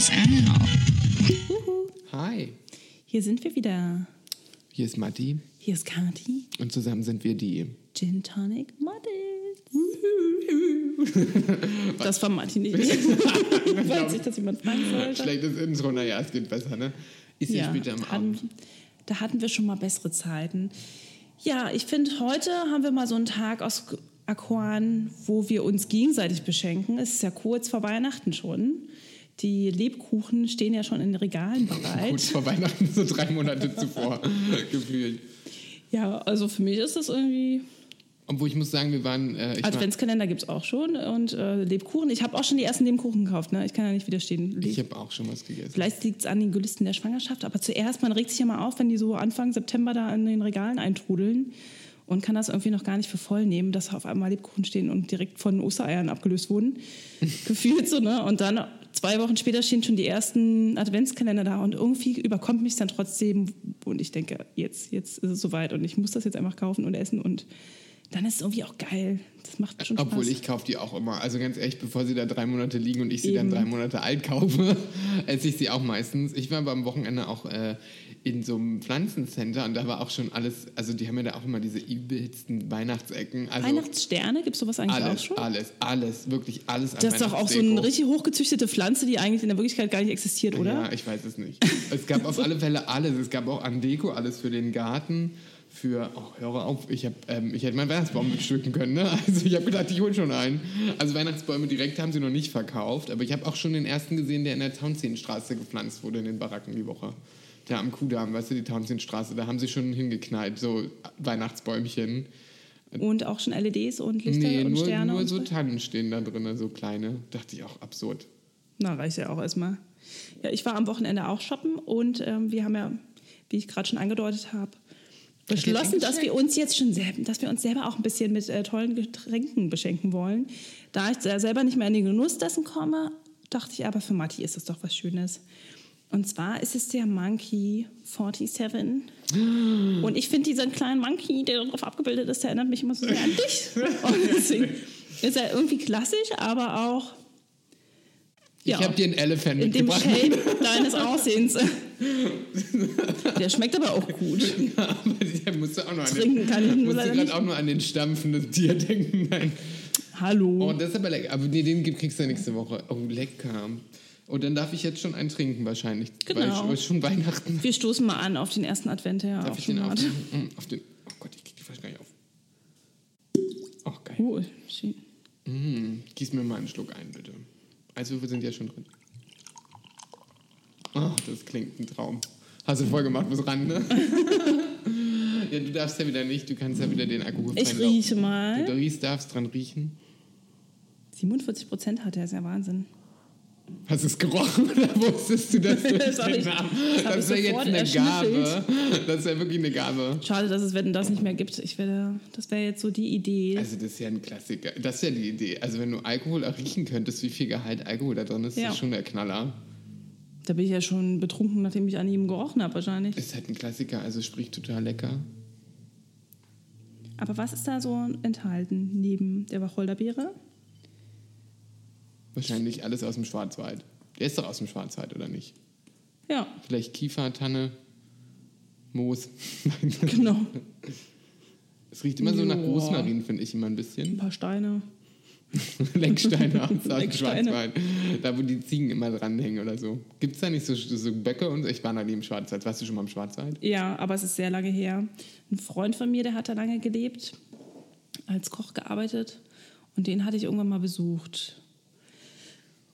Uhu. Hi, Hier sind wir wieder. hier ist Matti Hier ist Kati. und zusammen sind wir die. Gin Tonic Models. Das war Martin nicht. Falls sich das jemand fragen sollte. Schlechtes Intro, naja, es geht besser, ne? Ist ja, Ja, später am hatten, Abend. da hatten wir schon mal bessere Zeiten. Ja, ich finde, heute haben wir mal so einen Tag aus Aquan, wo wir uns gegenseitig beschenken. Es ist ja kurz vor Weihnachten schon. Die Lebkuchen stehen ja schon in den Regalen bereit. Kurz vor Weihnachten, so drei Monate zuvor, gefühlt. Ja, also für mich ist das irgendwie. Obwohl ich muss sagen, wir waren. Äh, Adventskalender gibt es auch schon und äh, Lebkuchen. Ich habe auch schon die ersten Lebkuchen gekauft, ne? Ich kann ja nicht widerstehen. ich habe auch schon was gegessen. Vielleicht liegt es an den Gelüsten der Schwangerschaft, aber zuerst, man regt sich ja mal auf, wenn die so Anfang September da in den Regalen eintrudeln und kann das irgendwie noch gar nicht für voll nehmen, dass auf einmal Lebkuchen stehen und direkt von Ostereiern abgelöst wurden. Gefühlt so, ne? Und dann zwei Wochen später stehen schon die ersten Adventskalender da und irgendwie überkommt mich dann trotzdem und ich denke, jetzt, jetzt ist es soweit und ich muss das jetzt einfach kaufen und essen und dann ist es irgendwie auch geil. Das macht schon Spaß. Obwohl ich kaufe die auch immer. Also ganz ehrlich, bevor sie da drei Monate liegen und ich sie Eben. dann drei Monate alt kaufe, esse ich sie auch meistens. Ich war aber am Wochenende auch äh, in so einem Pflanzencenter und da war auch schon alles, also die haben ja da auch immer diese übelsten Weihnachtsecken. Also Weihnachtssterne, gibt es sowas eigentlich auch alles, schon? alles, alles, wirklich alles Das ist doch auch so eine richtig hochgezüchtete Pflanze, die eigentlich in der Wirklichkeit gar nicht existiert, oder? Ja, ich weiß es nicht. Es gab auf alle Fälle alles. Es gab auch an Deko alles für den Garten. Für, oh, höre auf, ich, hab, ähm, ich hätte meinen Weihnachtsbaum bestücken können. Ne? Also ich habe gedacht, ich hole schon einen. Also Weihnachtsbäume direkt haben sie noch nicht verkauft. Aber ich habe auch schon den ersten gesehen, der in der Townsehenstraße gepflanzt wurde in den Baracken die Woche. Der am Kudamm, weißt du, die Townsehenstraße, da haben sie schon hingeknallt, so Weihnachtsbäumchen. Und auch schon LEDs und Lichter Nee, und nur, Sterne. nur und so Tannen stehen da drin, so kleine. Dachte ich auch absurd. Na, reicht ja auch erstmal. Ja, ich war am Wochenende auch shoppen und ähm, wir haben ja, wie ich gerade schon angedeutet habe, beschlossen, dass wir uns jetzt schon selber, dass wir uns selber auch ein bisschen mit äh, tollen Getränken beschenken wollen. Da ich selber nicht mehr in den Genuss dessen komme, dachte ich aber, für Matti ist das doch was Schönes. Und zwar ist es der Monkey 47. Und ich finde diesen kleinen Monkey, der darauf abgebildet ist, der erinnert mich immer so sehr an dich. Und deswegen ist er irgendwie klassisch, aber auch Ich Ja. habe dir einen Elephant in dem mitgebracht. Shape deines Aussehens. Der schmeckt aber auch gut. Ja, aber der musste auch an Trinken den, kann ich musste gerade auch nur an den stampfenden Tier denken. Nein. Hallo. Oh, das ist aber lecker. Aber nee, den kriegst du ja nächste Woche. Oh, lecker. Und dann darf ich jetzt schon einen trinken wahrscheinlich. Genau. Weil schon Weihnachten. Wir stoßen mal an auf den ersten Advent, ja Darf ich den auf, hat. mm, auf den... Oh Gott, ich krieg die fast gar nicht auf. Oh, geil. Cool. Schön. Mm, gieß mir mal einen Schluck ein, bitte. Also, wir sind ja schon drin. Oh, das klingt ein Traum. Hast du voll gemacht, muss ran, ne? ja, du darfst ja wieder nicht. Du kannst ja wieder den alkoholfreien Ich rieche mal. Du riechst, darfst dran riechen. 47 Prozent hat er, ist ja Wahnsinn. Hast du es gerochen oder wusstest du das? durch Das den ich- das das wäre jetzt eine. Gabe. Das wäre wirklich eine Gabe. Schade, dass es Wetten das nicht mehr gibt. Ich werde, das wäre jetzt so die Idee. Also das ist ja ein Klassiker. Das ist ja die Idee. Also wenn du Alkohol auch riechen könntest, wie viel Gehalt Alkohol da drin ist, Ja. ist schon der Knaller. da bin ich ja schon betrunken, nachdem ich an ihm gerochen habe wahrscheinlich. Ist halt ein Klassiker, also sprich total lecker. Aber was ist da so enthalten neben der Wacholderbeere? Wahrscheinlich alles aus dem Schwarzwald. Der ist doch aus dem Schwarzwald, oder nicht? Ja, Vielleicht Kiefer, Tanne, Moos. Genau. Es riecht immer so nach. Rosmarin, finde ich immer ein Ein bisschen. paar Steine. Lecksteine aus dem. Schwarzwald. Da, wo die Ziegen immer dranhängen oder so. Gibt es da nicht so, so Böcke und so? Ich war noch nie im Schwarzwald. Warst du schon mal im Schwarzwald? Ja, aber es ist sehr lange her. Ein Freund von mir, der hat da lange gelebt, als Koch gearbeitet und den hatte ich irgendwann mal besucht.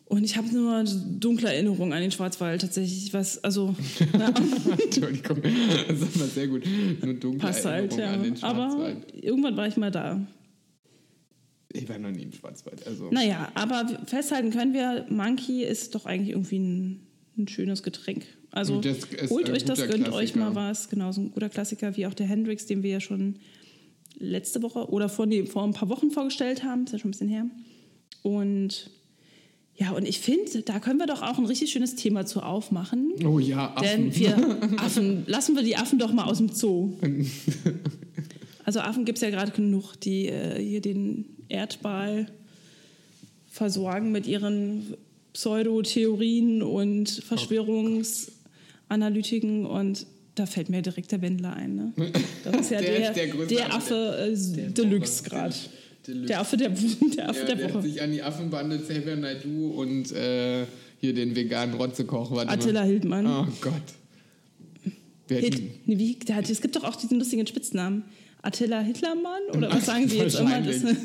Und ich habe nur dunkle Erinnerungen an den Schwarzwald tatsächlich. Was, also, Entschuldigung, das ist immer sehr gut. Nur dunkle passt halt, Erinnerungen ja. an den Aber Schwarzwald. irgendwann war ich mal da. Ich war noch nie im Schwarzwald. Also. Naja, aber festhalten können wir, Monkey ist doch eigentlich irgendwie ein, ein schönes Getränk. Also holt euch das, gönnt euch Klassiker. mal was. Genau, so ein guter Klassiker wie auch der Hendrix, den wir ja schon letzte Woche oder vor, nee, vor ein paar Wochen vorgestellt haben. Ist ja schon ein bisschen her. Und ja, und ich finde, da können wir doch auch ein richtig schönes Thema zu aufmachen. Oh ja, Affen. Denn wir Affen, lassen wir die Affen doch mal aus dem Zoo. Also Affen gibt es ja gerade genug, die äh, hier den Erdball versorgen mit ihren Pseudotheorien und Verschwörungsanalytiken und da fällt mir direkt der Wendler ein. Ne? Das ist ja Der der, der der, Affe äh, Deluxe gerade. Deluxe. Der Affe der, der, Affe Ja, der der hat Woche. sich an die Affenbande Xavier Naidoo und äh, hier den veganen Rotzekoch. Attila Hildmann. Oh Gott. Wer Hit, hat nee, wie, der hat, es gibt doch auch diesen lustigen Spitznamen. Attila Hitlermann? Oder was sagen Sie jetzt immer? Das, Wahrscheinlich.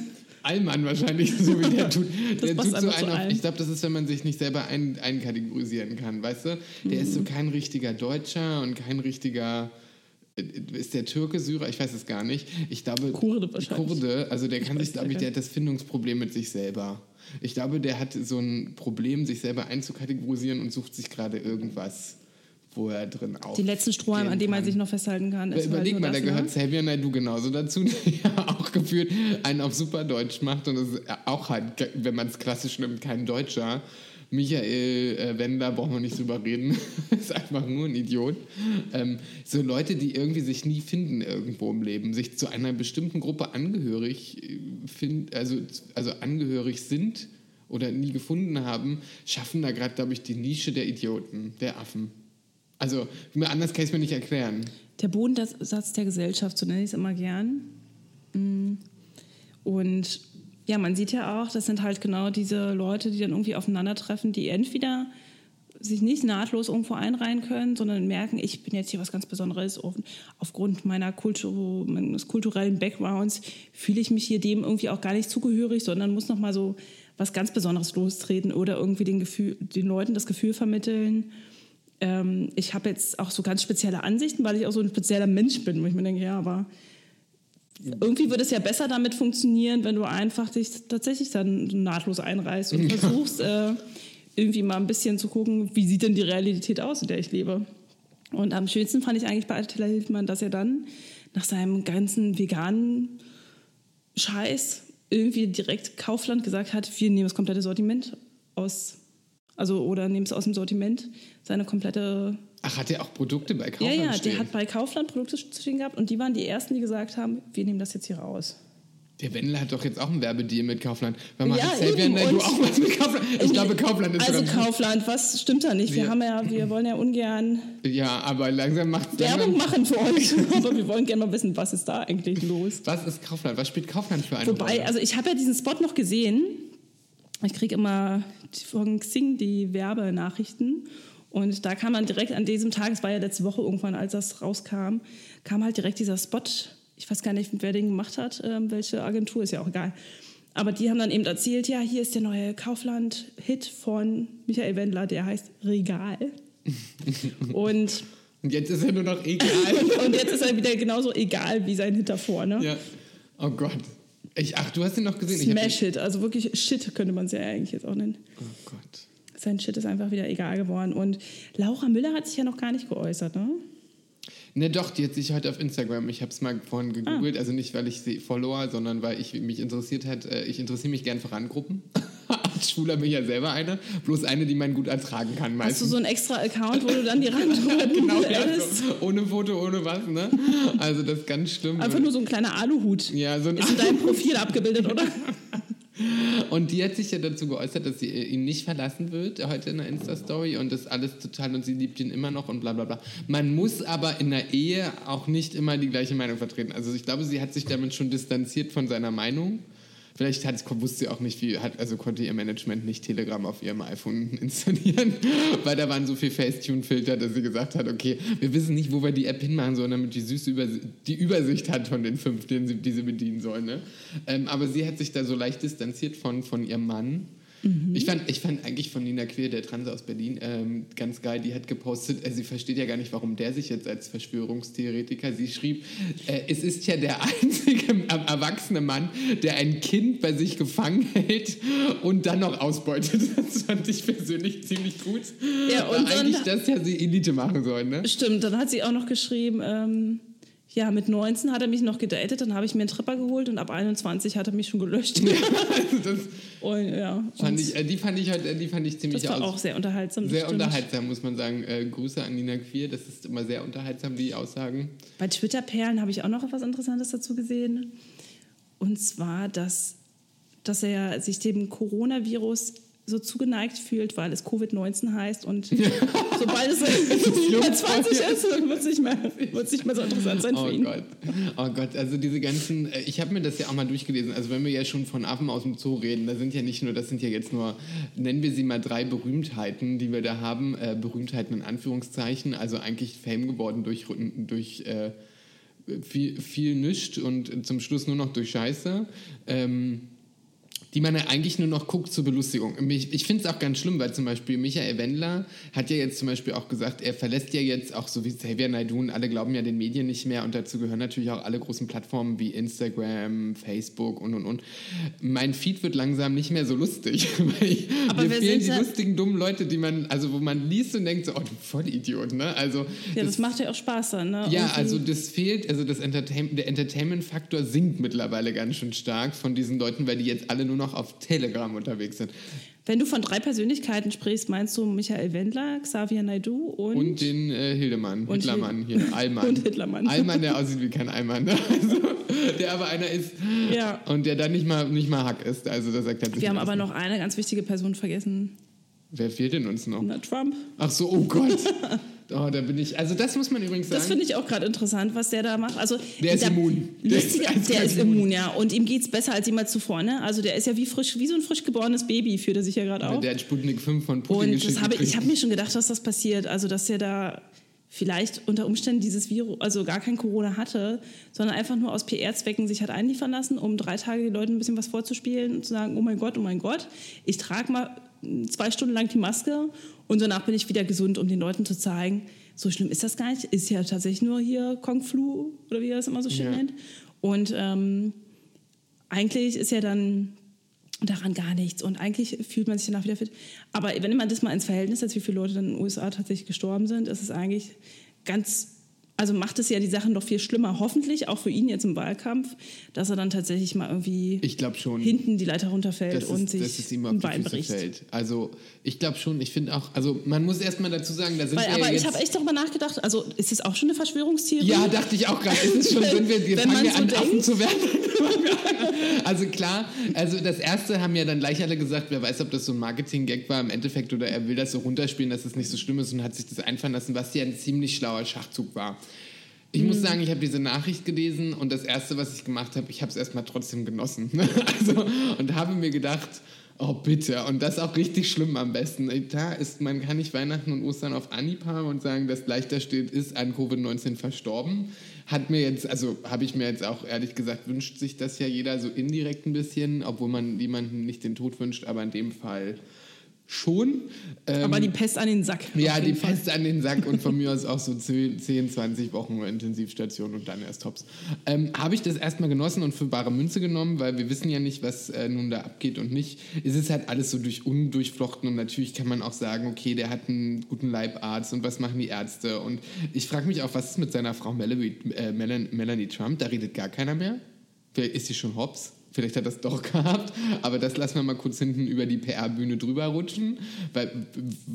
Allmann wahrscheinlich, so wie der tut. Der tut so einen auf, ich glaube, das ist, wenn man sich nicht selber ein, einkategorisieren kann, weißt du? Der ist Mhm. so kein richtiger Deutscher und kein richtiger. Ist der Türke Syrer? Ich weiß es gar nicht. Ich glaube, Kurde wahrscheinlich. Kurde, also der kann weiß sich, glaube ich, der hat das Findungsproblem mit sich selber. Ich glaube, der hat so ein Problem, sich selber einzukategorisieren und sucht sich gerade irgendwas, wo er drin auf. die letzten Strohhalme, an denen man kann. sich noch festhalten kann. ist Überleg halt mal, da das, gehört ne? Xavier Naidoo genauso dazu, der ja auch gefühlt einen auf super Deutsch macht und ist auch halt, wenn man es klassisch nimmt, kein Deutscher. Michael äh, Wendler, brauchen wir nicht drüber reden, ist einfach nur ein Idiot. Ähm, so Leute, die irgendwie sich nie finden irgendwo im Leben, sich zu einer bestimmten Gruppe angehörig äh, find, also, also angehörig sind oder nie gefunden haben, schaffen da gerade, glaube ich, die Nische der Idioten, der Affen. Also, anders kann ich es mir nicht erklären. Der Bodensatz der Gesellschaft, so nenne ich es immer gern. Mm. Und ja, man sieht ja auch, das sind halt genau diese Leute, die dann irgendwie aufeinandertreffen, die entweder sich nicht nahtlos irgendwo einreihen können, sondern merken, ich bin jetzt hier was ganz Besonderes. Auf, aufgrund meiner Kultur, meines kulturellen Backgrounds fühle ich mich hier dem irgendwie auch gar nicht zugehörig, sondern muss nochmal so was ganz Besonderes lostreten oder irgendwie den, Gefühl, den Leuten das Gefühl vermitteln, ähm, ich habe jetzt auch so ganz spezielle Ansichten, weil ich auch so ein spezieller Mensch bin, wo ich mir denke, ja, aber irgendwie würde es ja besser damit funktionieren, wenn du einfach dich tatsächlich dann nahtlos einreißt und versuchst, äh, irgendwie mal ein bisschen zu gucken, wie sieht denn die Realität aus, in der ich lebe. Und am schönsten fand ich eigentlich bei Attila Hildmann, dass er dann nach seinem ganzen veganen Scheiß irgendwie direkt Kaufland gesagt hat, wir nehmen das komplette Sortiment aus, also oder nehmen es aus dem Sortiment, seine komplette Ach, hat der auch Produkte bei ja, Kaufland ja, stehen? der hat bei Kaufland Produkte stehen gehabt und die waren die ersten, die gesagt haben, wir nehmen das jetzt hier raus. Der Wendler hat doch jetzt auch einen Werbedeal mit Kaufland. Weil man Ja, eben, und- auch was mit Kaufland. Ich glaube, Kaufland ist Also Kaufland, was stimmt da nicht? Wir Wir- haben ja, wir wollen ja ungern Ja, aber langsam macht Werbung machen für euch, aber wir wollen gerne mal wissen, was ist da eigentlich los? Was ist Kaufland? Was spielt Kaufland für eine Wobei, Rolle? also ich habe ja diesen Spot noch gesehen. Ich kriege immer von Xing die Werbenachrichten. Und da kam dann direkt an diesem Tag, es war ja letzte Woche irgendwann, als das rauskam, kam halt direkt dieser Spot. Ich weiß gar nicht, wer den gemacht hat, ähm, welche Agentur, ist ja auch egal. Aber die haben dann eben erzählt, ja, hier ist der neue Kaufland-Hit von Michael Wendler, der heißt Regal. und, Und jetzt ist er nur noch egal. und jetzt ist er wieder genauso egal wie sein Hit davor. Ne? ja. Oh Gott. Ich, ach, du hast ihn noch gesehen? Smash Hit, also wirklich Shit könnte man es ja eigentlich jetzt auch nennen. Oh Gott. Sein Shit ist einfach wieder egal geworden. Und Laura Müller hat sich ja noch gar nicht geäußert, ne? Ne, doch, die hat sich heute auf Instagram, ich habe es mal vorhin gegoogelt, Ah. also nicht, weil ich sie follower, sondern weil ich mich interessiert hat, äh, ich interessiere mich gern für Randgruppen. Als Schwuler bin ich ja selber eine, bloß eine, die man gut ertragen kann Hast du meistens. so einen extra Account, wo du dann die Randgruppen genau, ja, so, ohne Foto, ohne was, ne? Also das ist ganz schlimm. Einfach nur so ein kleiner Aluhut. ja, so ein Ist in deinem Profil abgebildet, oder? Und die hat sich ja dazu geäußert, dass sie äh, ihn nicht verlassen wird, heute in der Insta-Story und das alles total und sie liebt ihn immer noch und bla bla bla. Man muss aber in der Ehe auch nicht immer die gleiche Meinung vertreten. Also ich glaube, sie hat sich damit schon distanziert von seiner Meinung. Vielleicht hat, wusste sie auch nicht, wie, hat, also konnte ihr Management nicht Telegram auf ihrem iPhone installieren, weil da waren so viel Facetune-Filter, dass sie gesagt hat, okay, wir wissen nicht, wo wir die App hinmachen sollen, damit die süße Übersicht, die Übersicht hat von den fünf, denen sie, die sie bedienen soll. Ne? Ähm, aber sie hat sich da so leicht distanziert von, von ihrem Mann. Ich, fand, ich fand eigentlich von Nina Queer, der Transe aus Berlin, ähm, ganz geil. Die hat gepostet, äh, sie versteht ja gar nicht, warum der sich jetzt als Verschwörungstheoretiker, sie schrieb, äh, es ist ja der einzige äh, erwachsene Mann, der ein Kind bei sich gefangen hält und dann noch ausbeutet. Das fand ich persönlich ziemlich gut. Ja, und eigentlich das ja sie Elite machen sollen, ne? Stimmt, dann hat sie auch noch geschrieben, ähm, ja, mit 19 hat er mich noch gedatet, dann habe ich mir einen Tripper geholt und ab 21 hat er mich schon gelöscht. Also das Und, ja, fand ich, äh, die fand ich heute, die fand ich ziemlich das war auch sehr unterhaltsam. Sehr stimmt. unterhaltsam, muss man sagen. Äh, Grüße an Nina Queer, das ist immer sehr unterhaltsam, die Aussagen. Bei Twitter-Perlen habe ich auch noch etwas Interessantes dazu gesehen. Und zwar, dass, dass er sich dem Coronavirus so zugeneigt fühlt, weil es Covid-19 heißt und sobald es über 20 ist, wird es nicht, mehr, nicht mehr so interessant sein Oh für ihn. Gott. Oh Gott, also diese ganzen, äh, ich habe mir das ja auch mal durchgelesen. Also wenn wir ja schon von Affen aus dem Zoo reden, da sind ja nicht nur, das sind ja jetzt nur, nennen wir sie mal drei Berühmtheiten, die wir da haben. Äh, Berühmtheiten in Anführungszeichen, also eigentlich Fame geworden durch, durch äh, viel, viel Nischt und zum Schluss nur noch durch Scheiße. Ähm, die man ja eigentlich nur noch guckt zur Belustigung. Ich, ich finde es auch ganz schlimm, weil zum Beispiel Michael Wendler hat ja jetzt zum Beispiel auch gesagt, er verlässt ja jetzt auch so wie Xavier Naidoo und alle glauben ja den Medien nicht mehr und dazu gehören natürlich auch alle großen Plattformen wie Instagram, Facebook und und und. Mein Feed wird langsam nicht mehr so lustig, weil ich, Aber mir fehlen die da- lustigen, dummen Leute, die man, also wo man liest und denkt so, oh du Vollidiot, ne? Also Ja, das macht ja auch Spaß dann, ne? ja, also das fehlt, also das Entertain der Entertainment-Faktor sinkt mittlerweile ganz schön stark von diesen Leuten, weil die jetzt alle nur noch auf Telegram unterwegs sind. Wenn du von drei Persönlichkeiten sprichst, meinst du Michael Wendler, Xavier Naidoo und, Und den äh, Hildemann, Und Hitlermann hier, Allmann. Und Hitlermann. Allmann, der aussieht wie kein Allmann. Also, der aber einer ist Ja. und der dann nicht mal, nicht mal Hack ist. Also das sagt er Wir haben aber noch eine ganz wichtige Person vergessen. Wer fehlt denn uns noch? Na, Trump. Ach so, oh Gott. Oh, da bin ich. Also das muss man übrigens sagen. Das finde ich auch gerade interessant, was der da macht. Also, Der ist immun. Der ist Lustiger, der ist immun, ja. Und ihm geht es besser als jemals zuvor. Ne? Also der ist ja wie frisch, wie so ein frisch geborenes Baby, fühlt er sich ja gerade auf. der hat Sputnik 5 von Putin Und das habe, ich habe mir schon gedacht, dass das passiert. Also, dass er da vielleicht unter Umständen dieses Virus, also gar kein Corona hatte, sondern einfach nur aus PR-Zwecken sich hat einliefern lassen, um drei Tage den Leuten ein bisschen was vorzuspielen und zu sagen, oh mein Gott, oh mein Gott, ich trage mal zwei Stunden lang die Maske und danach bin ich wieder gesund, um den Leuten zu zeigen, so schlimm ist das gar nicht, ist ja tatsächlich nur hier Kung Flu oder wie er das immer so schön Ja. nennt. Und ähm, eigentlich ist ja dann daran gar nichts und eigentlich fühlt man sich danach wieder fit. Aber wenn man das mal ins Verhältnis setzt, wie viele Leute dann in den USA tatsächlich gestorben sind, ist es eigentlich ganz, also macht es ja die Sachen doch viel schlimmer. Hoffentlich auch für ihn jetzt im Wahlkampf, dass er dann tatsächlich mal irgendwie Ich schon. hinten die Leiter runterfällt und ist, sich dass es ihm auf Bein bricht. fällt. Also ich glaube schon, ich finde auch, also man muss erstmal dazu sagen, da sind Weil, wir aber ja ich habe echt darüber nachgedacht, also ist es auch schon eine Verschwörungstheorie? Ja, dachte ich auch gerade. Ist es schon, Wenn- wenn wir, wir wenn fangen ja so an, denkt. Affen zu werden. also klar, also das erste haben ja dann gleich alle gesagt, wer weiß, ob das so ein Marketing-Gag war im Endeffekt oder er will das so runterspielen, dass es nicht so schlimm ist und hat sich das einfallen lassen, was ja ein ziemlich schlauer Schachzug war. Ich muss sagen, ich habe diese Nachricht gelesen und das erste, was ich gemacht habe, ich habe es erstmal trotzdem genossen. also, und habe mir gedacht, oh bitte, und das auch richtig schlimm am besten. Da ist, man kann nicht Weihnachten und Ostern auf Anhieb haben und sagen, das leichter steht, ist an Covid-19 verstorben. Hat mir jetzt, also habe ich mir jetzt auch ehrlich gesagt, wünscht sich das ja jeder so indirekt ein bisschen, obwohl man jemandem nicht den Tod wünscht, aber in dem Fall schon. Ähm, Aber die Pest an den Sack. ja, die Fall. Pest an den Sack und von mir aus auch so 10, 10, 20 Wochen Intensivstation und dann erst Tops. Ähm, Habe ich das erstmal genossen und für bare Münze genommen, weil wir wissen ja nicht, was äh, nun da abgeht und nicht. Es ist halt alles so durch undurchflochten und natürlich kann man auch sagen, okay, der hat einen guten Leibarzt und was machen die Ärzte und ich frage mich auch, was ist mit seiner Frau Melanie, äh, Melan- Melanie Trump? Da redet gar keiner mehr. Ist sie schon hops. Vielleicht hat das doch gehabt, aber das lassen wir mal kurz hinten über die PR-Bühne drüber rutschen. Weil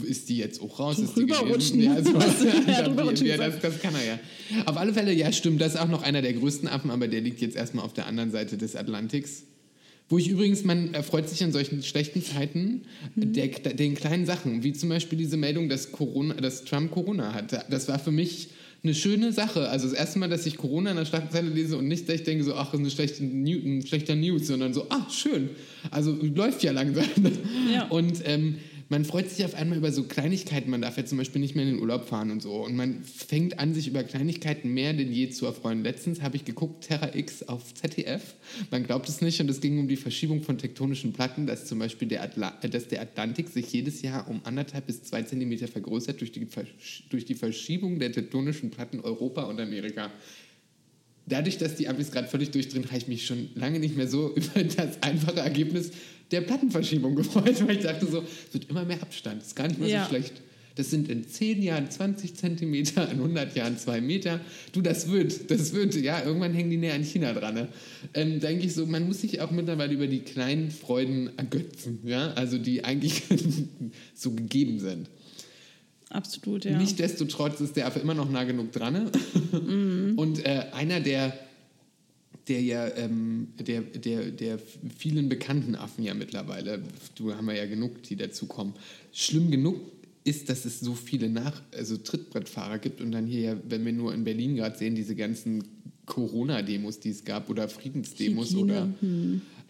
ist die jetzt auch raus? Ist die gegeben? Ja, so, ja das, das kann er ja. Auf alle Fälle, ja, stimmt, das ist auch noch einer der größten Affen, aber der liegt jetzt erstmal auf der anderen Seite des Atlantiks. Wo ich übrigens, man erfreut sich an solchen schlechten Zeiten der, den kleinen Sachen, wie zum Beispiel diese Meldung, dass, Corona, dass Trump Corona hatte. Das war für mich eine schöne Sache. Also das erste Mal, dass ich Corona in der Schlagzeile lese und nicht, dass ich denke so, ach, das ist eine schlechte ein schlechter News, sondern so, ah, schön. Also läuft ja langsam. Ja. Und ähm, man freut sich auf einmal über so Kleinigkeiten. Man darf jetzt zum Beispiel nicht mehr in den Urlaub fahren und so. Und man fängt an, sich über Kleinigkeiten mehr denn je zu erfreuen. Letztens habe ich geguckt, Terra X auf ZDF. Man glaubt es nicht. Und es ging um die Verschiebung von tektonischen Platten, dass zum Beispiel der, Atla äh, dass der Atlantik sich jedes Jahr um anderthalb bis zwei Zentimeter vergrößert durch die, Versch durch die Verschiebung der tektonischen Platten Europa und Amerika. Dadurch, dass die Amis gerade völlig durchdrehen, habe ich mich schon lange nicht mehr so über das einfache Ergebnis der Plattenverschiebung gefreut, weil ich dachte so, es wird immer mehr Abstand, ist gar nicht mehr Ja. so schlecht. Das sind in 10 Jahren 20 Zentimeter, in 100 Jahren 2 Meter. Du, das wird, das wird, ja, irgendwann hängen die näher an China dran. Ne? Ähm, denke ich so, man muss sich auch mittlerweile über die kleinen Freuden ergötzen, ja, also die eigentlich so gegeben sind. Absolut, ja. Nichtsdestotrotz ist der Affe immer noch nah genug dran. ne? Und äh, einer der der ja, ähm, der, der, der vielen bekannten Affen ja mittlerweile, du haben wir ja genug, die dazukommen. Schlimm genug ist, dass es so viele Nach also Trittbrettfahrer gibt und dann hier ja, wenn wir nur in Berlin gerade sehen, diese ganzen Corona-Demos, die es gab oder Friedensdemos Hygiene, oder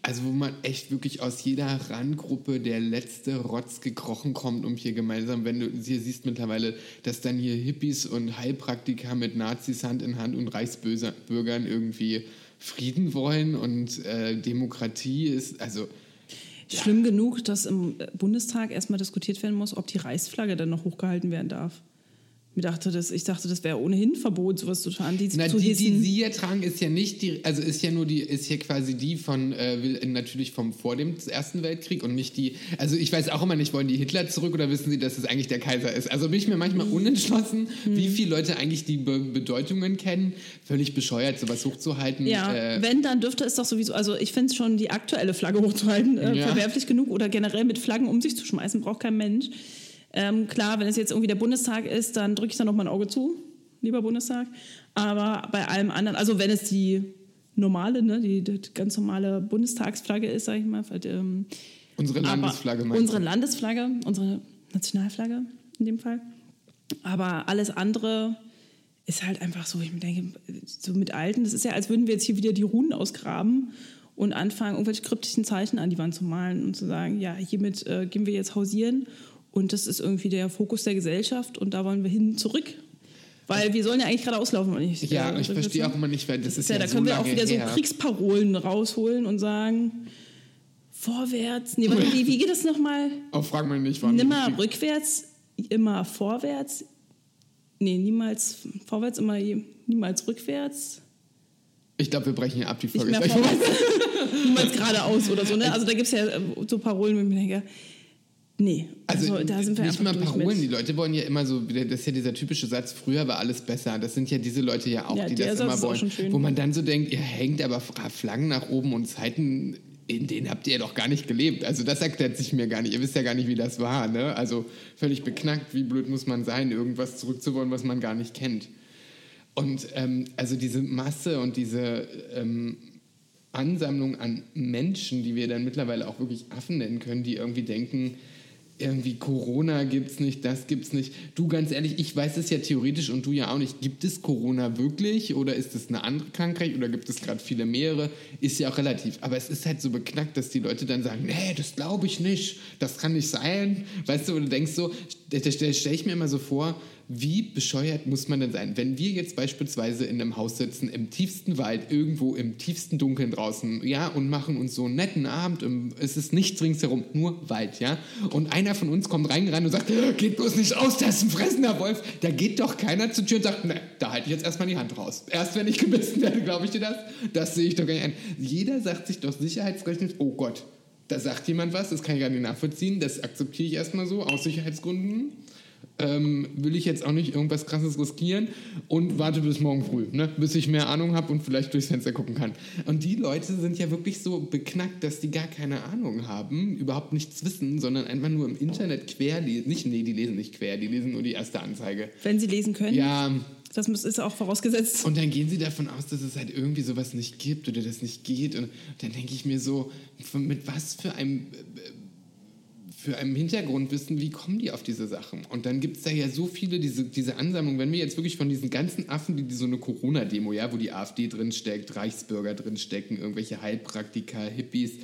also wo man echt wirklich aus jeder Randgruppe der letzte Rotz gekrochen kommt, um hier gemeinsam, wenn du hier siehst mittlerweile, dass dann hier Hippies und Heilpraktiker mit Nazis Hand in Hand und Reichsbürgern irgendwie Frieden wollen und äh, Demokratie ist, also Schlimm genug, dass im Bundestag erstmal diskutiert werden muss, ob die Reichsflagge dann noch hochgehalten werden darf. Ich dachte, das, ich dachte, das wäre ohnehin Verbot, sowas zu tun. Die, Na, zu die, die sie hier tragen, ist ja nicht die, also ist ja nur die, ist ja quasi die von, äh, natürlich vom vor dem Ersten Weltkrieg und nicht die, also ich weiß auch immer nicht, wollen die Hitler zurück oder wissen sie, dass es eigentlich der Kaiser ist? Also bin ich mir manchmal unentschlossen, wie viele Leute eigentlich die Be Bedeutungen kennen. Völlig bescheuert, sowas hochzuhalten. Ja, äh, wenn, dann dürfte es doch sowieso, also ich finde es schon, die aktuelle Flagge hochzuhalten, äh, Ja. verwerflich genug oder generell mit Flaggen um sich zu schmeißen, braucht kein Mensch. Ähm, klar, wenn es jetzt irgendwie der Bundestag ist, dann drücke ich da noch mal ein Auge zu, lieber Bundestag. Aber bei allem anderen, also wenn es die normale, ne, die, die ganz normale Bundestagsflagge ist, sage ich mal, ähm, unsere Landesflagge meinst Unsere Landesflagge, unsere Nationalflagge in dem Fall. Aber alles andere ist halt einfach so, ich mir denke, so mit Alten, das ist ja, als würden wir jetzt hier wieder die Runen ausgraben und anfangen, irgendwelche kryptischen Zeichen an die Wand zu malen und zu sagen, ja, hiermit äh, gehen wir jetzt hausieren und das ist irgendwie der Fokus der Gesellschaft und da wollen wir hin zurück. Weil wir sollen ja eigentlich gerade auslaufen. Und nicht, Ja, äh, ich verstehe auch immer nicht, weil das ist ja, ja, da so können wir auch wieder her. so Kriegsparolen rausholen und sagen, vorwärts. Nee, warte, wie, wie geht das nochmal? Auch fragen wir nicht, wann. Nimmer rückwärts, immer vorwärts. Nee, niemals vorwärts, immer niemals rückwärts. Ich glaube, wir brechen hier ab die Nicht Folge. mehr gleich. vorwärts, niemals geradeaus oder so. Ne? Also da gibt es ja äh, so Parolen, wo ich mir denke, nee, also, Also, da sind wir nicht mal Parolen, die. Leute wollen ja immer so, das ist ja dieser typische Satz, früher war alles besser. Das sind ja diese Leute ja auch, Ja, die das Satz immer wollen. Wo man dann so denkt, ihr hängt aber Flaggen nach oben und Zeiten, in denen habt ihr ja doch gar nicht gelebt. Also das erklärt sich mir gar nicht. Ihr wisst ja gar nicht, wie das war. Ne? Also völlig beknackt, wie blöd muss man sein, irgendwas zurückzuwollen, was man gar nicht kennt. Und ähm, also diese Masse und diese ähm, Ansammlung an Menschen, die wir dann mittlerweile auch wirklich Affen nennen können, die irgendwie denken, irgendwie Corona gibt's nicht, das gibt's nicht. Du, ganz ehrlich, ich weiß es ja theoretisch und du ja auch nicht. Gibt es Corona wirklich oder ist es eine andere Krankheit oder gibt es gerade viele mehrere? Ist ja auch relativ. Aber es ist halt so beknackt, dass die Leute dann sagen, nee, das glaube ich nicht, das kann nicht sein. Weißt du, und du denkst so, da, stelle ich mir immer so vor, wie bescheuert muss man denn sein? Wenn wir jetzt beispielsweise in einem Haus sitzen, im tiefsten Wald, irgendwo im tiefsten Dunkeln draußen, ja, und machen uns so einen netten Abend, im- es ist nichts ringsherum, nur Wald, ja, und einer von uns kommt reingerannt und sagt, geht bloß nicht raus, das ist ein fressender Wolf, da geht doch keiner zur Tür und sagt, ne, da halte ich jetzt erstmal die Hand raus. Erst wenn ich gebissen werde, glaube ich dir das, das sehe ich doch gar nicht ein. Jeder sagt sich doch sicherheitsrechtlich, oh Gott, da sagt jemand was, das kann ich gar nicht nachvollziehen, das akzeptiere ich erstmal so, aus Sicherheitsgründen ähm, will ich jetzt auch nicht irgendwas Krasses riskieren und warte bis morgen früh, ne? bis ich mehr Ahnung habe und vielleicht durchs Fenster gucken kann. Und die Leute sind ja wirklich so beknackt, dass die gar keine Ahnung haben, überhaupt nichts wissen, sondern einfach nur im Internet quer lesen. Nicht, nee, die lesen nicht quer, die lesen nur die erste Anzeige. Wenn sie lesen können, Ja, das ist auch vorausgesetzt. und dann gehen sie davon aus, dass es halt irgendwie sowas nicht gibt oder das nicht geht. Und dann denke ich mir so, mit was für einem, äh, für einem Hintergrundwissen, wie kommen die auf diese Sachen? Und dann gibt es da ja so viele, diese, diese Ansammlung, wenn wir jetzt wirklich von diesen ganzen Affen, die, die so eine Corona-Demo, ja, wo die AfD drin steckt, Reichsbürger drin stecken, irgendwelche Heilpraktiker, Hippies,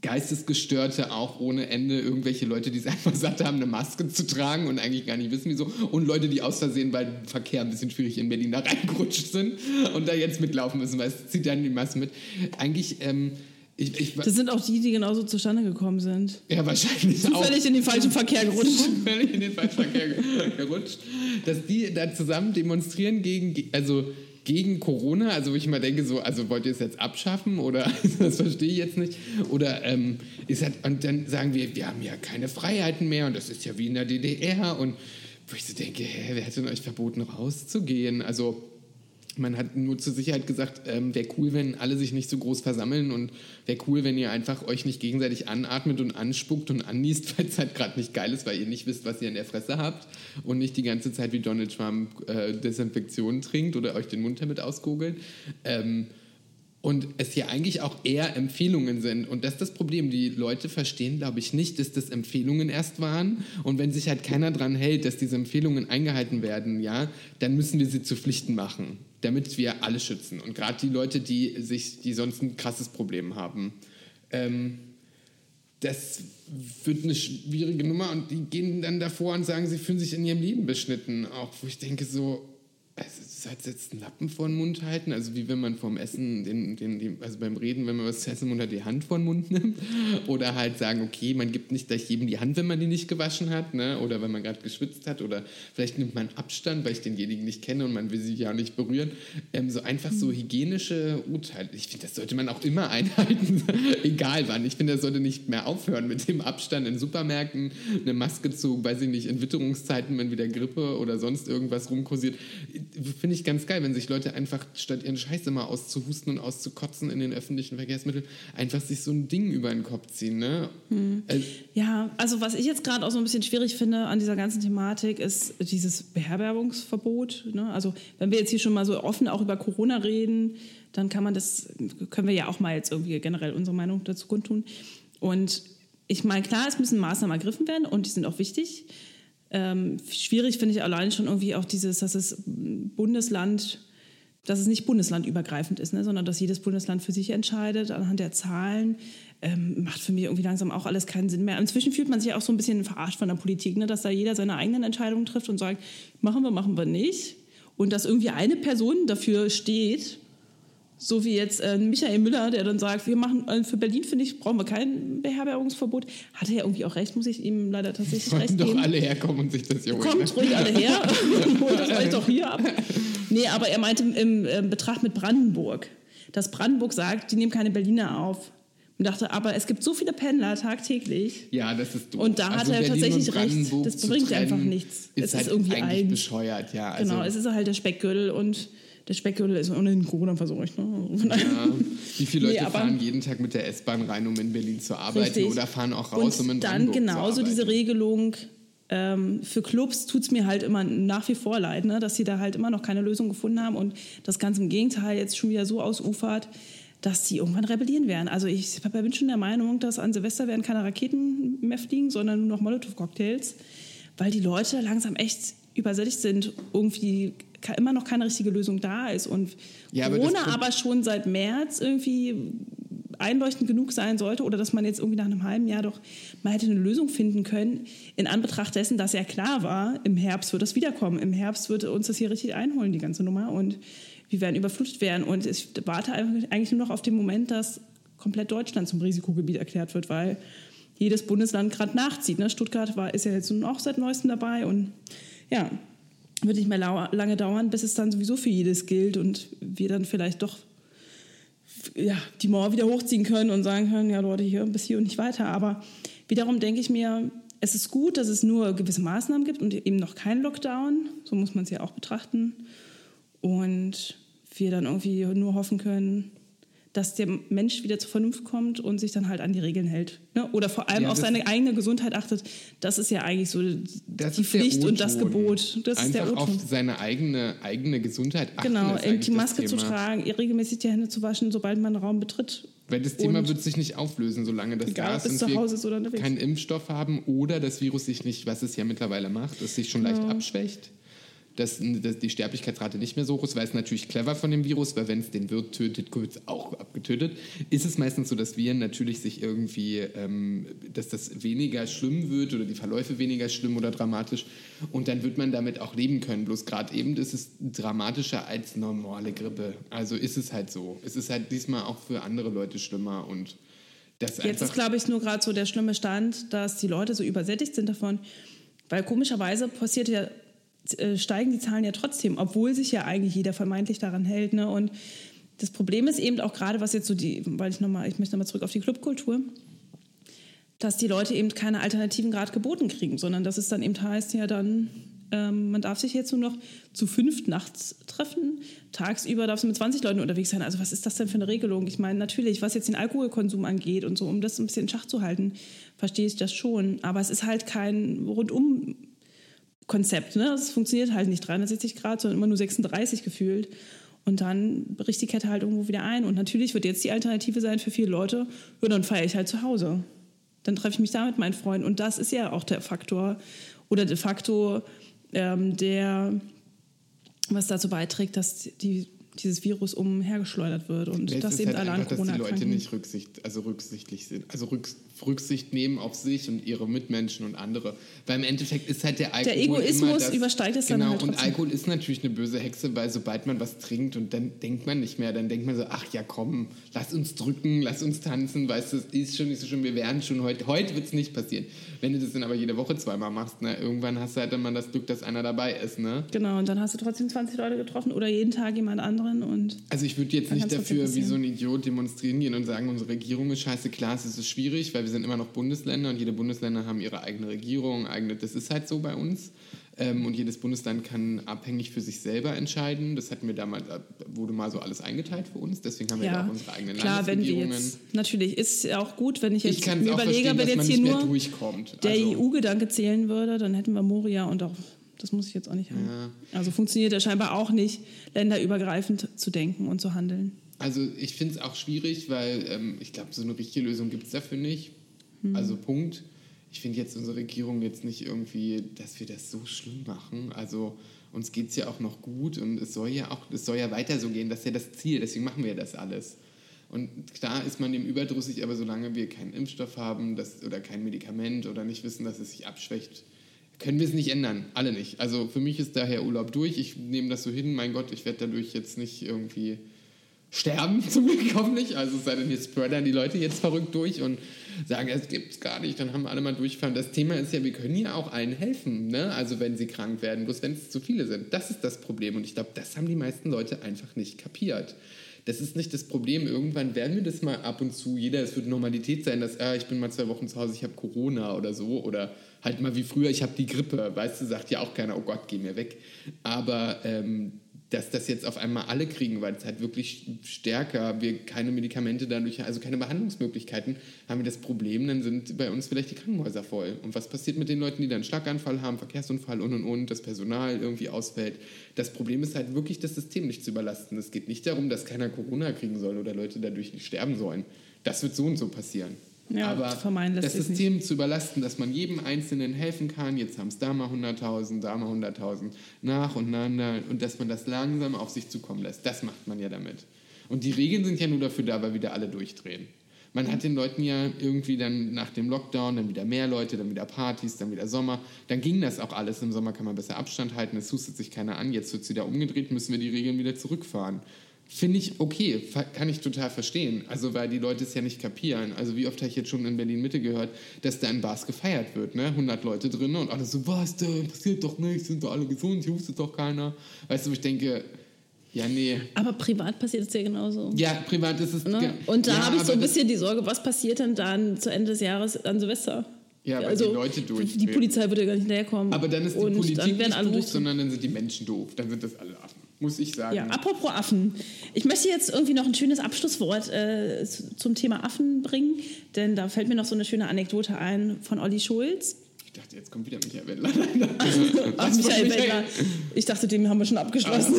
Geistesgestörte auch ohne Ende, irgendwelche Leute, die es einfach satt haben, eine Maske zu tragen und eigentlich gar nicht wissen, wieso. Und Leute, die aus Versehen, weil Verkehr ein bisschen schwierig in Berlin da reingerutscht sind und da jetzt mitlaufen müssen, weil es zieht dann die Masse mit. Eigentlich, ähm, ich, ich, Das sind auch die, die genauso zustande gekommen sind. ja, wahrscheinlich auch. Zufällig in den falschen Verkehr gerutscht. Zufällig in den falschen Verkehr ge- gerutscht. Dass die da zusammen demonstrieren gegen, also gegen Corona, also wo ich mal denke, so, also wollt ihr es jetzt abschaffen oder das verstehe ich jetzt nicht. Oder ähm, ist halt, und dann sagen wir, wir haben ja keine Freiheiten mehr und das ist ja wie in der DDR und wo ich so denke, hä, wer hat denn euch verboten rauszugehen? Also man hat nur zur Sicherheit gesagt, ähm, wäre cool, wenn alle sich nicht so groß versammeln und wäre cool, wenn ihr einfach euch nicht gegenseitig anatmet und anspuckt und anniest, weil es halt gerade nicht geil ist, weil ihr nicht wisst, was ihr in der Fresse habt und nicht die ganze Zeit wie Donald Trump äh, Desinfektion trinkt oder euch den Mund damit ausgogelt. Ähm, Und es hier eigentlich auch eher Empfehlungen sind. Und das ist das Problem. Die Leute verstehen, glaube ich, nicht, dass das Empfehlungen erst waren. Und wenn sich halt keiner dran hält, dass diese Empfehlungen eingehalten werden, ja, dann müssen wir sie zu Pflichten machen, damit wir alle schützen. Und gerade die Leute, die sich, die sonst ein krasses Problem haben. Ähm, das wird eine schwierige Nummer und die gehen dann davor und sagen, sie fühlen sich in ihrem Leben beschnitten. Auch wo ich denke, so, es ist halt jetzt einen Lappen vor den Mund halten, also wie wenn man vorm Essen, den, den, den, also beim Reden, wenn man was zu essen hat, die Hand vor den Mund nimmt. Oder halt sagen, okay, man gibt nicht gleich jedem die Hand, wenn man die nicht gewaschen hat, ne? oder wenn man gerade geschwitzt hat, oder vielleicht nimmt man Abstand, weil ich denjenigen nicht kenne und man will sich ja auch nicht berühren. Ähm, so einfach so hygienische Urteile. Ich finde, das sollte man auch immer einhalten, egal wann. Ich finde, das sollte nicht mehr aufhören mit dem Abstand in Supermärkten, eine Maske zu, weiß ich nicht, in Witterungszeiten, wenn wieder Grippe oder sonst irgendwas rumkursiert finde ich ganz geil, wenn sich Leute einfach statt ihren Scheiß immer auszuhusten und auszukotzen in den öffentlichen Verkehrsmitteln, einfach sich so ein Ding über den Kopf ziehen. Ne? Hm. Also, ja, also was ich jetzt gerade auch so ein bisschen schwierig finde an dieser ganzen Thematik ist dieses Beherbergungsverbot. Ne? Also wenn wir jetzt hier schon mal so offen auch über Corona reden, dann kann man das, können wir ja auch mal jetzt irgendwie generell unsere Meinung dazu kundtun. Und ich meine, klar, es müssen Maßnahmen ergriffen werden und die sind auch wichtig. Ähm, schwierig finde ich allein schon irgendwie auch dieses, dass es Bundesland, dass es nicht bundeslandübergreifend ist, ne, sondern dass jedes Bundesland für sich entscheidet anhand der Zahlen. Ähm, macht für mich irgendwie langsam auch alles keinen Sinn mehr. Inzwischen fühlt man sich auch so ein bisschen verarscht von der Politik, ne, dass da jeder seine eigenen Entscheidungen trifft und sagt, machen wir, machen wir nicht. Und dass irgendwie eine Person dafür steht, so wie jetzt äh, Michael Müller, der dann sagt, wir machen äh, für Berlin, finde ich, brauchen wir kein Beherbergungsverbot. Hat er ja irgendwie auch recht, muss ich ihm leider tatsächlich Sollten recht doch geben. alle herkommen und sich das hier holen. Kommt ruhig alle her, holt das euch doch hier ab. Nee, aber er meinte im, im Betracht mit Brandenburg, dass Brandenburg sagt, die nehmen keine Berliner auf. Und dachte, aber es gibt so viele Pendler tagtäglich. Ja, das ist doof. Und da Also hat er Berlin tatsächlich und recht. Das bringt trennen, einfach nichts. Ist es halt ist irgendwie eigentlich ein. bescheuert, ja. Also, Genau, es ist halt der Speckgürtel und der Speckgürtel ist ohnehin Corona versorgt. Ne? Daher- ja. Wie viele Leute Nee, fahren jeden Tag mit der S-Bahn rein, um in Berlin zu arbeiten Richtig. oder fahren auch raus, und um in dann Brandenburg genauso zu diese arbeiten? Regelung. Ähm, für Clubs tut es mir halt immer nach wie vor leid, ne? dass sie da halt immer noch keine Lösung gefunden haben und das Ganze im Gegenteil jetzt schon wieder so ausufert, dass die irgendwann rebellieren werden. Also ich bin schon der Meinung, dass an Silvester werden keine Raketen mehr fliegen, sondern nur noch Molotow-Cocktails, weil die Leute langsam echt übersättigt sind, irgendwie immer noch keine richtige Lösung da ist und Ja, aber Corona aber schon seit März irgendwie einleuchtend genug sein sollte oder dass man jetzt irgendwie nach einem halben Jahr doch mal hätte eine Lösung finden können, in Anbetracht dessen, dass ja klar war, im Herbst wird das wiederkommen. Im Herbst wird uns das hier richtig einholen, die ganze Nummer. Und wir werden überflutet werden. Und ich warte eigentlich eigentlich nur noch auf den Moment, dass komplett Deutschland zum Risikogebiet erklärt wird, weil jedes Bundesland gerade nachzieht. Ne? Stuttgart war, ist ja jetzt nun auch seit neuestem dabei und ja, wird nicht mehr lange dauern, bis es dann sowieso für jedes gilt und wir dann vielleicht doch ja, die Mauer wieder hochziehen können und sagen können, ja Leute, hier bis hier und nicht weiter. Aber wiederum denke ich mir, es ist gut, dass es nur gewisse Maßnahmen gibt und eben noch keinen Lockdown. So muss man es ja auch betrachten. Und wir dann irgendwie nur hoffen können, dass der Mensch wieder zur Vernunft kommt und sich dann halt an die Regeln hält. Ne? Oder vor allem Ja, auf seine eigene Gesundheit achtet. Das ist ja eigentlich so die ist Pflicht und das. Gebot. Das ist Einfach der auf O-Ton. seine eigene, eigene Gesundheit achten. Genau, ist die Maske zu tragen, regelmäßig die Hände zu waschen, sobald man einen Raum betritt. Weil das Thema Und- wird sich nicht auflösen, solange das Egal, da ist und zu wir Hause ist oder unterwegs. keinen Impfstoff haben oder das Virus sich nicht, was es ja mittlerweile macht, es sich schon leicht abschwächt. Dass, dass die Sterblichkeitsrate nicht mehr so hoch ist, weil es natürlich clever von dem Virus, weil wenn es den Wirt tötet, wird es auch abgetötet. Ist es meistens so, dass Viren natürlich sich irgendwie, ähm, dass das weniger schlimm wird oder die Verläufe weniger schlimm oder dramatisch und dann wird man damit auch leben können. Bloß gerade eben ist es dramatischer als normale Grippe. Also ist es halt so. Es ist halt diesmal auch für andere Leute schlimmer und das Jetzt ist, glaube ich, nur gerade so der schlimme Stand, dass die Leute so übersättigt sind davon, weil komischerweise passiert ja, äh, steigen die Zahlen ja trotzdem, obwohl sich ja eigentlich jeder vermeintlich daran hält. Ne? Und das Problem ist eben auch gerade, was jetzt so die, weil ich nochmal, ich möchte nochmal zurück auf die Clubkultur, dass die Leute eben keine Alternativen gerade geboten kriegen, sondern dass es dann eben heißt, ja dann, ähm, man darf sich jetzt nur noch zu fünft nachts treffen, tagsüber darfst du mit 20 Leuten unterwegs sein. Also was ist das denn für eine Regelung? Ich meine, natürlich, was jetzt den Alkoholkonsum angeht und so, um das ein bisschen in Schach zu halten, verstehe ich das schon. Aber es ist halt kein rundum Konzept. Ne? Es funktioniert halt nicht 360 Grad, sondern immer nur 36 gefühlt. Und dann bricht die Kette halt irgendwo wieder ein. Und natürlich wird jetzt die Alternative sein für viele Leute, ja, dann feiere ich halt zu Hause. Dann treffe ich mich da mit meinen Freunden. Und das ist ja auch der Faktor oder de facto ähm, der, was dazu beiträgt, dass die dieses Virus umhergeschleudert wird und Es dass eben halt alle an einfach, dass Corona die Leute nicht rücksicht, also rücksichtlich sind, also Rücks Rücksicht nehmen auf sich und ihre Mitmenschen und andere. Weil im Endeffekt ist halt der Alkohol Egoismus immer das, übersteigt es dann genau, halt und. Alkohol ist natürlich eine böse Hexe, weil sobald man was trinkt und dann denkt man nicht mehr, dann denkt man so, ach ja komm, lass uns drücken, lass uns tanzen, weißt du, es ist schon nicht so schlimm, wir werden schon heute, heute wird es nicht passieren. Wenn du das dann aber jede Woche zweimal machst, ne, irgendwann hast du halt dann mal das Glück, dass einer dabei ist, ne? Genau, und dann hast du trotzdem 20 Leute getroffen oder jeden Tag jemand anderen und Also ich würde jetzt nicht dafür wie so ein Idiot demonstrieren gehen und sagen, unsere Regierung ist scheiße. Klar, es ist schwierig, weil wir sind immer noch Bundesländer und jede Bundesländer haben ihre eigene Regierung, eigene, das ist halt so bei uns. Ähm, und jedes Bundesland kann abhängig für sich selber entscheiden. Das hatten wir damals, äh, wurde mal so alles eingeteilt für uns. Deswegen haben wir ja ja, auch unsere eigenen klar, wenn wir Landesregierungen. jetzt, natürlich ist auch gut, wenn ich jetzt ich mir überlege, wenn jetzt hier nur durchkommt. der Also- EU-Gedanke zählen würde, dann hätten wir Moria und auch, das muss ich jetzt auch nicht haben. Also funktioniert ja scheinbar auch nicht, länderübergreifend zu denken und zu handeln. Also ich finde es auch schwierig, weil ähm, ich glaube, so eine richtige Lösung gibt es dafür nicht. Also Punkt. Ich finde jetzt unsere Regierung jetzt nicht irgendwie, dass wir das so schlimm machen. Also uns geht es ja auch noch gut und es soll ja auch, es soll ja weiter so gehen, das ist ja das Ziel, deswegen machen wir das alles. Und klar ist man dem überdrüssig, aber solange wir keinen Impfstoff haben das, oder kein Medikament oder nicht wissen, dass es sich abschwächt, können wir es nicht ändern. Alle nicht. Also für mich ist daher Urlaub durch. Ich nehme das so hin. Mein Gott, ich werde dadurch jetzt nicht irgendwie sterben, zum Glück hoffentlich. Also es sei denn, jetzt spreadern die Leute jetzt verrückt durch und sagen, es gibt's gar nicht, dann haben alle mal durchfahren. Das Thema ist ja, wir können ja auch allen helfen, ne? also wenn sie krank werden, bloß wenn es zu viele sind. Das ist das Problem und ich glaube, das haben die meisten Leute einfach nicht kapiert. Das ist nicht das Problem. Irgendwann werden wir das mal ab und zu, jeder, es wird Normalität sein, dass ah, ich bin mal zwei Wochen zu Hause, ich habe Corona oder so oder halt mal wie früher, ich habe die Grippe, weißt du, sagt ja auch keiner, oh Gott, geh mir weg. Aber ähm, dass das jetzt auf einmal alle kriegen, weil es halt wirklich stärker, wir keine Medikamente dadurch, also keine Behandlungsmöglichkeiten, haben wir das Problem, dann sind bei uns vielleicht die Krankenhäuser voll. Und was passiert mit den Leuten, die dann einen Schlaganfall haben, Verkehrsunfall und und und, das Personal irgendwie ausfällt? Das Problem ist halt wirklich, das System nicht zu überlasten. Es geht nicht darum, dass keiner Corona kriegen soll oder Leute dadurch nicht sterben sollen. Das wird so und so passieren. Ja, Aber das System zu überlasten, dass man jedem Einzelnen helfen kann, jetzt haben es da mal 100.000, da mal 100.000, nach und nach und dass man das langsam auf sich zukommen lässt, das macht man ja damit. Und die Regeln sind ja nur dafür da, weil wieder alle durchdrehen. Man hat den Leuten ja irgendwie dann nach dem Lockdown dann wieder mehr Leute, dann wieder Partys, dann wieder Sommer. Dann ging das auch alles. Im Sommer kann man besser Abstand halten, es hustet sich keiner an. Jetzt wird es wieder umgedreht, müssen wir die Regeln wieder zurückfahren. Finde ich okay, kann ich total verstehen. Also, weil die Leute es ja nicht kapieren. Also, wie oft habe ich jetzt schon in Berlin-Mitte gehört, dass da in Bars gefeiert wird, ne? 100 Leute drin und alle so, was, da passiert doch nichts, sind doch alle gesund, hier hustet doch keiner. Weißt du, ich denke, ja, nee. Aber privat passiert es ja genauso. Ja, privat ist es. Ne? Und da ja, habe ich so ein bisschen die Sorge, was passiert denn dann zu Ende des Jahres an Silvester? Ja, weil die Leute durchdrehen. Die Polizei würde gar nicht näher kommen. Aber dann ist die und Politik nicht doof, durch. sondern dann sind die Menschen doof. Dann sind das alle Affen, muss ich sagen. Ja, apropos Affen. Ich möchte jetzt irgendwie noch ein schönes Abschlusswort äh, zu- zum Thema Affen bringen, denn da fällt mir noch so eine schöne Anekdote ein von Olli Schulz. Ich dachte, jetzt kommt wieder Michael Wendler. Ach, Michael? Wendler. Ich dachte, den haben wir schon abgeschlossen.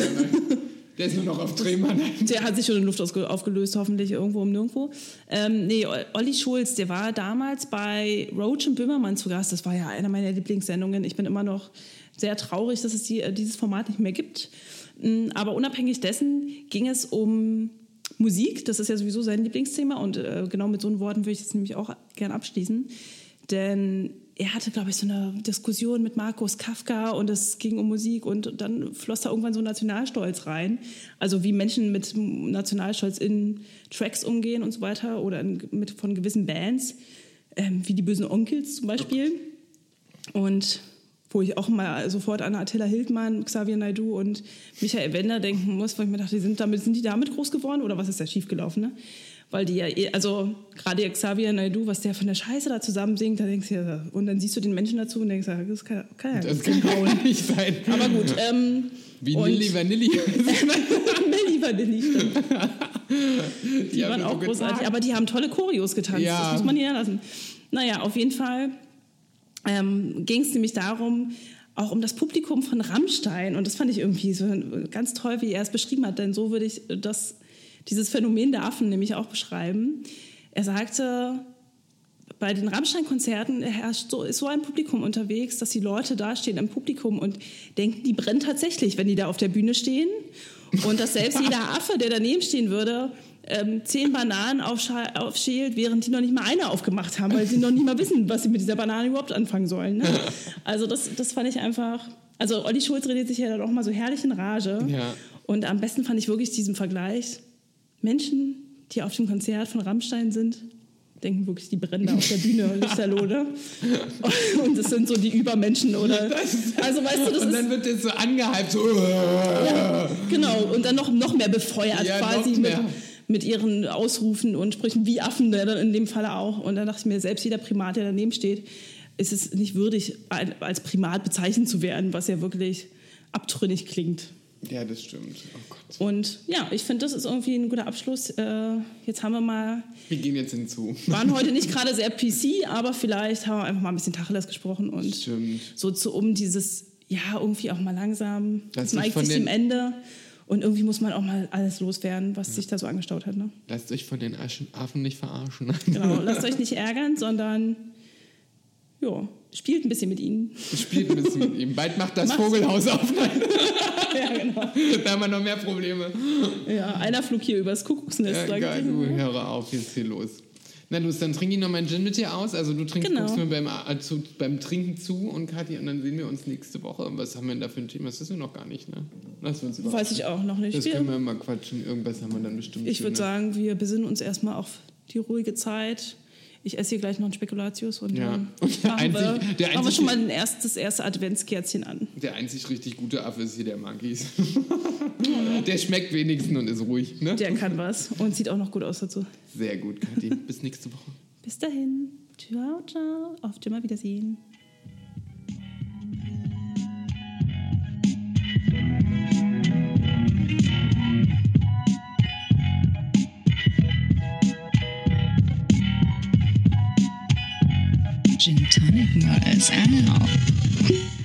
Der ist nur noch auf Drehmann. Der hat sich schon in Luft aufgelöst, hoffentlich irgendwo um nirgendwo. Ähm, nee, Olli Schulz, der war damals bei Roach und Böhmermann zu Gast. Das war ja eine meiner Lieblingssendungen. Ich bin immer noch sehr traurig, dass es die, äh, dieses Format nicht mehr gibt. Mm, Aber unabhängig dessen ging es um Musik. Das ist ja sowieso sein Lieblingsthema. Und äh, genau mit so einen Worten würde ich das nämlich auch gern abschließen. Denn er hatte, glaube ich, so eine Diskussion mit Markus Kafka und es ging um Musik und dann floss da irgendwann so Nationalstolz rein. Also wie Menschen mit Nationalstolz in Tracks umgehen und so weiter oder in, mit, von gewissen Bands, ähm, wie die bösen Onkels zum Beispiel. Und wo ich auch mal sofort an Attila Hildmann, Xavier Naidoo und Michael Wender denken muss, weil ich mir dachte, die sind, damit, sind die damit groß geworden oder was ist da schiefgelaufen? Ne? Weil die ja, eh- also gerade Xavier Naidoo, was der von der Scheiße da zusammen singt, da denkst du ja, und dann siehst du den Menschen dazu und denkst, das kann, kann ja Das nicht kann hauen. nicht sein. Aber gut, ähm, Wie Nilly Vanilli. Milli Vanilli, stimmt. Die waren haben auch großartig, getan. aber die haben tolle Choreos getanzt, Ja. das muss man hier lassen. Naja, auf jeden Fall ähm, ging es nämlich darum, auch um das Publikum von Rammstein. Und das fand ich irgendwie so ganz toll, wie er es beschrieben hat. Denn so würde ich das, dieses Phänomen der Affen nämlich auch beschreiben. Er sagte, bei den Rammstein-Konzerten herrscht so, ist so ein Publikum unterwegs, dass die Leute da stehen im Publikum und denken, die brennen tatsächlich, wenn die da auf der Bühne stehen. Und dass selbst jeder Affe, der daneben stehen würde, ähm, zehn Bananen aufschält, während die noch nicht mal eine aufgemacht haben, weil sie noch nicht mal wissen, was sie mit dieser Banane überhaupt anfangen sollen. Ne? Also das, das fand ich einfach. Also Olli Schulz redet sich ja dann auch mal so herrlich in Rage. Ja. Und am besten fand ich wirklich diesen Vergleich. Menschen, die auf dem Konzert von Rammstein sind, denken wirklich, die brennen da auf der Bühne, Lichterlohne. Und das sind so die Übermenschen, oder? Also, weißt du, das und dann ist, wird das so angehypt, so. ja, genau, und dann noch, noch mehr befeuert Ja, quasi noch mehr. mit ihren Ausrufen und Sprüchen wie Affen, in dem Falle auch. Und dann dachte ich mir, selbst jeder Primat, der daneben steht, ist es nicht würdig, als Primat bezeichnet zu werden, was ja wirklich abtrünnig klingt. Ja, das stimmt. Oh Gott. Und ja, ich finde, das ist irgendwie ein guter Abschluss. Äh, jetzt haben wir mal Wir gehen jetzt hinzu. waren heute nicht gerade sehr PC, aber vielleicht haben wir einfach mal ein bisschen Tacheles gesprochen und Stimmt. so zu um dieses, ja, irgendwie auch mal langsam, dich neigt sich dem Ende und irgendwie muss man auch mal alles loswerden, was sich da so angestaut hat. Ne? Lasst euch von den Affen nicht verarschen. Genau, lasst euch nicht ärgern, sondern ja, spielt ein bisschen mit ihnen. Spielt ein bisschen mit ihm. Bald macht das Macht's. Vogelhaus auf. ja, genau. da haben wir noch mehr Probleme. Ja, einer flog hier übers Kuckucksnest. Ja, geil, du, höre auf, jetzt hier los. Na los, dann trinke ich noch meinen Gin mit dir aus. Also du trinkst, Genau. guckst mir beim, zu, beim Trinken zu und Kathi, und dann sehen wir uns nächste Woche. Was haben wir denn da für ein Thema? Das wissen wir noch gar nicht, ne? Lass uns überraschen. Weiß ich auch noch nicht. Das Wir- können wir mal quatschen. Irgendwas haben wir dann bestimmt. Ich würde Schönes. sagen, wir besinnen uns erstmal auf die ruhige Zeit. Ich esse hier gleich noch einen Spekulatius und Ja. Und der machen, wir, einzig- der machen wir einzig- schon mal ein erstes, das erste Adventskerzchen an. Der einzig richtig gute Affe ist hier der Magis. der schmeckt wenigstens und ist ruhig. Ne? Der kann was und sieht auch noch gut aus dazu. Sehr gut, Kathi. Bis nächste Woche. Bis dahin. Ciao, ciao. Auf Mal Wiedersehen. Gin Tonic mal als Au.